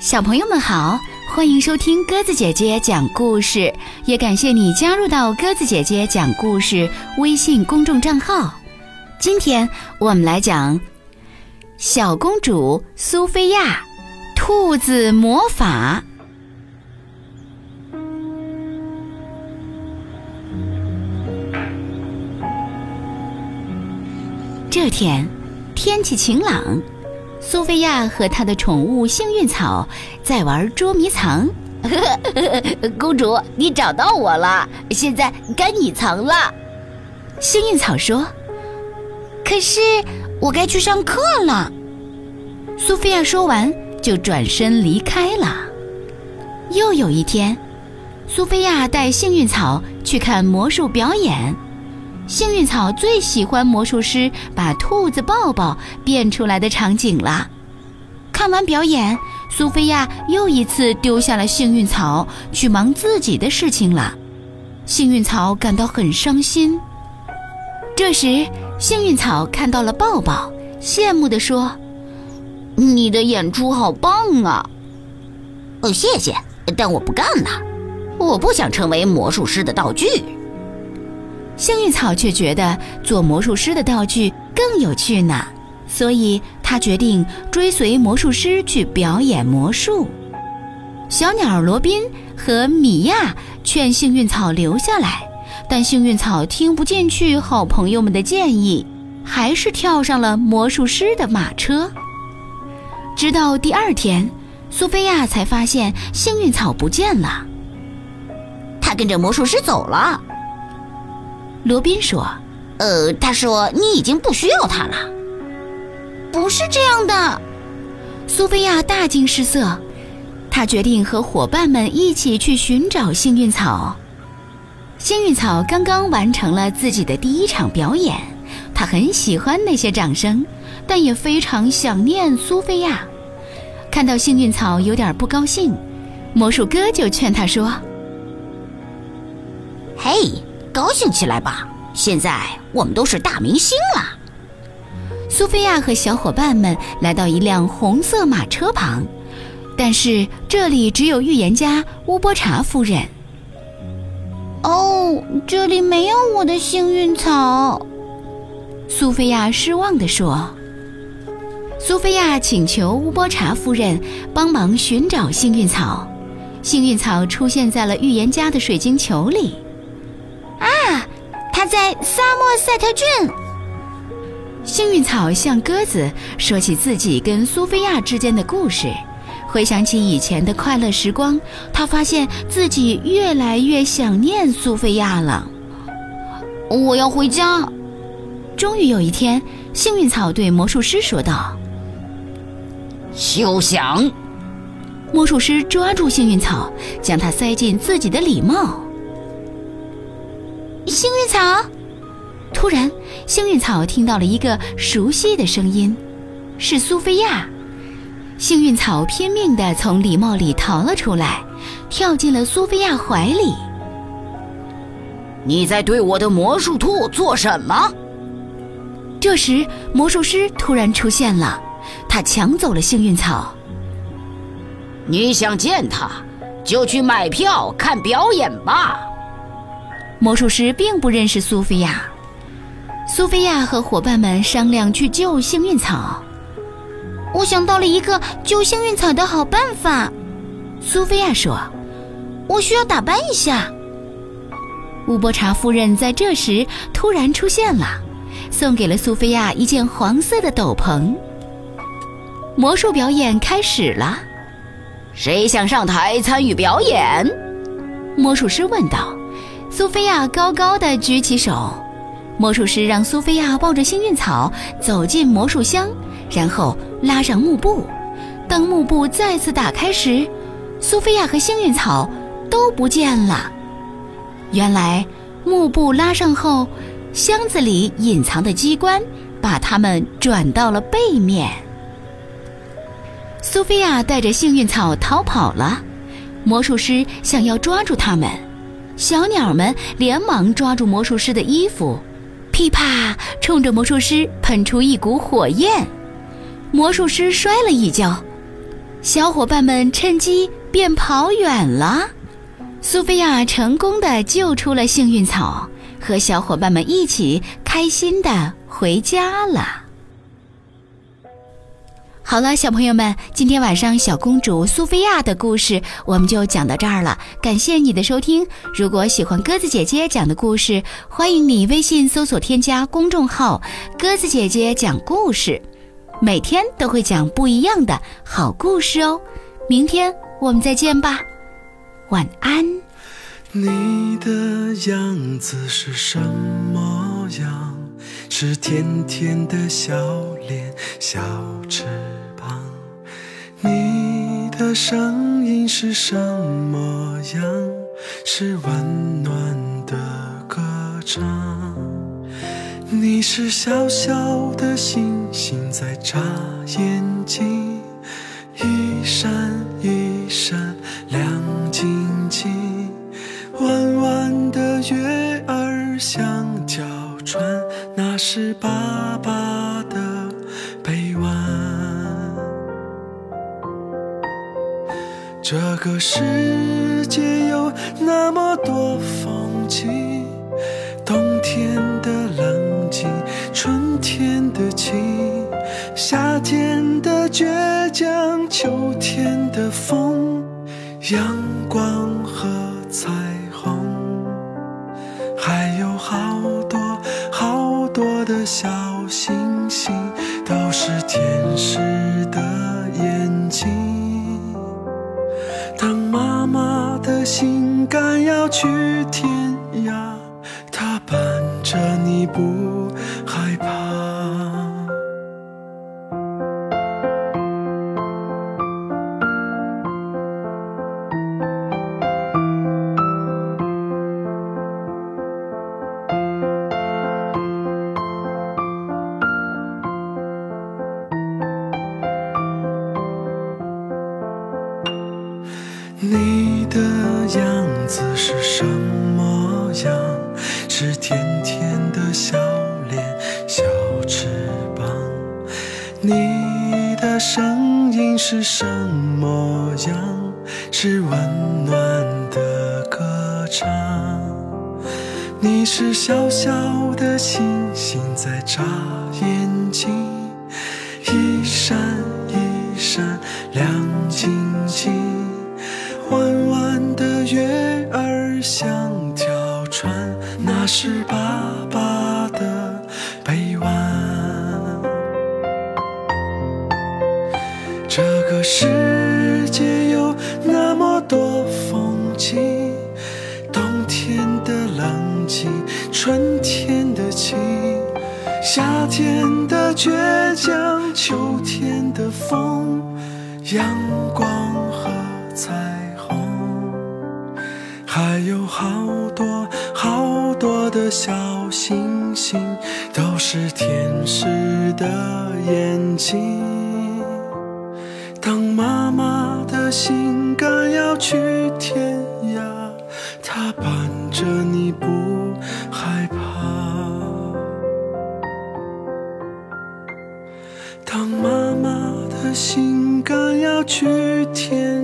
小朋友们好，欢迎收听鸽子姐姐讲故事，也感谢你加入到鸽子姐姐讲故事微信公众账号。今天我们来讲小公主苏菲亚兔子魔法。这天天气晴朗。苏菲亚和她的宠物幸运草在玩捉迷藏。公主，你找到我了，现在该你藏了。幸运草说：“可是我该去上课了。”苏菲亚说完就转身离开了。又有一天，苏菲亚带幸运草去看魔术表演。幸运草最喜欢魔术师把兔子抱抱变出来的场景了。看完表演，苏菲亚又一次丢下了幸运草，去忙自己的事情了。幸运草感到很伤心。这时，幸运草看到了抱抱，羡慕地说：“你的演出好棒啊！”“哦，谢谢，但我不干了，我不想成为魔术师的道具。”幸运草却觉得做魔术师的道具更有趣呢，所以他决定追随魔术师去表演魔术。小鸟罗宾和米娅劝幸运草留下来，但幸运草听不进去好朋友们的建议，还是跳上了魔术师的马车。直到第二天，苏菲亚才发现幸运草不见了，他跟着魔术师走了。罗宾说：“呃，他说你已经不需要他了。”不是这样的，苏菲亚大惊失色。她决定和伙伴们一起去寻找幸运草。幸运草刚刚完成了自己的第一场表演，他很喜欢那些掌声，但也非常想念苏菲亚。看到幸运草有点不高兴，魔术哥就劝他说：“嘿。”高兴起来吧！现在我们都是大明星了。苏菲亚和小伙伴们来到一辆红色马车旁，但是这里只有预言家乌波查夫人。哦，这里没有我的幸运草。苏菲亚失望地说。苏菲亚请求乌波查夫人帮忙寻找幸运草。幸运草出现在了预言家的水晶球里。在萨默塞特郡。幸运草向鸽子说起自己跟苏菲亚之间的故事，回想起以前的快乐时光，他发现自己越来越想念苏菲亚了。我要回家。终于有一天，幸运草对魔术师说道：“休想！”魔术师抓住幸运草，将它塞进自己的礼帽。幸运草，突然，幸运草听到了一个熟悉的声音，是苏菲亚。幸运草拼命地从礼帽里逃了出来，跳进了苏菲亚怀里。你在对我的魔术兔做什么？这时，魔术师突然出现了，他抢走了幸运草。你想见他，就去买票看表演吧。魔术师并不认识苏菲亚。苏菲亚和伙伴们商量去救幸运草。我想到了一个救幸运草的好办法。苏菲亚说：“我需要打扮一下。”乌波查夫人在这时突然出现了，送给了苏菲亚一件黄色的斗篷。魔术表演开始了。谁想上台参与表演？魔术师问道。苏菲亚高高的举起手，魔术师让苏菲亚抱着幸运草走进魔术箱，然后拉上幕布。当幕布再次打开时，苏菲亚和幸运草都不见了。原来幕布拉上后，箱子里隐藏的机关把它们转到了背面。苏菲亚带着幸运草逃跑了，魔术师想要抓住他们。小鸟们连忙抓住魔术师的衣服，噼啪，冲着魔术师喷出一股火焰。魔术师摔了一跤，小伙伴们趁机便跑远了。苏菲亚成功的救出了幸运草，和小伙伴们一起开心的回家了。好了，小朋友们，今天晚上小公主苏菲亚的故事我们就讲到这儿了。感谢你的收听。如果喜欢鸽子姐姐讲的故事，欢迎你微信搜索添加公众号“鸽子姐姐讲故事”，每天都会讲不一样的好故事哦。明天我们再见吧，晚安。你的样子是什么样？是甜甜的笑脸，小翅膀。你的声音是什么样？是温暖的歌唱。你是小小的星星在眨眼睛，一闪一闪亮晶晶。弯弯的月儿像条船，那是爸爸的这个世界有那么多风景，冬天的冷静，春天的晴，夏天的倔强，秋天的风，阳光和彩虹，还有好多好多的小星星，都是天使的。去天是什么样？是温暖的歌唱。你是小小的星星在眨眼睛，一闪一闪亮晶晶。弯弯的月儿像条船，那是把秋天的风，阳光和彩虹，还有好多好多的小星星，都是天使的眼睛。当妈妈的心肝要去天涯，她伴着你不心肝要去天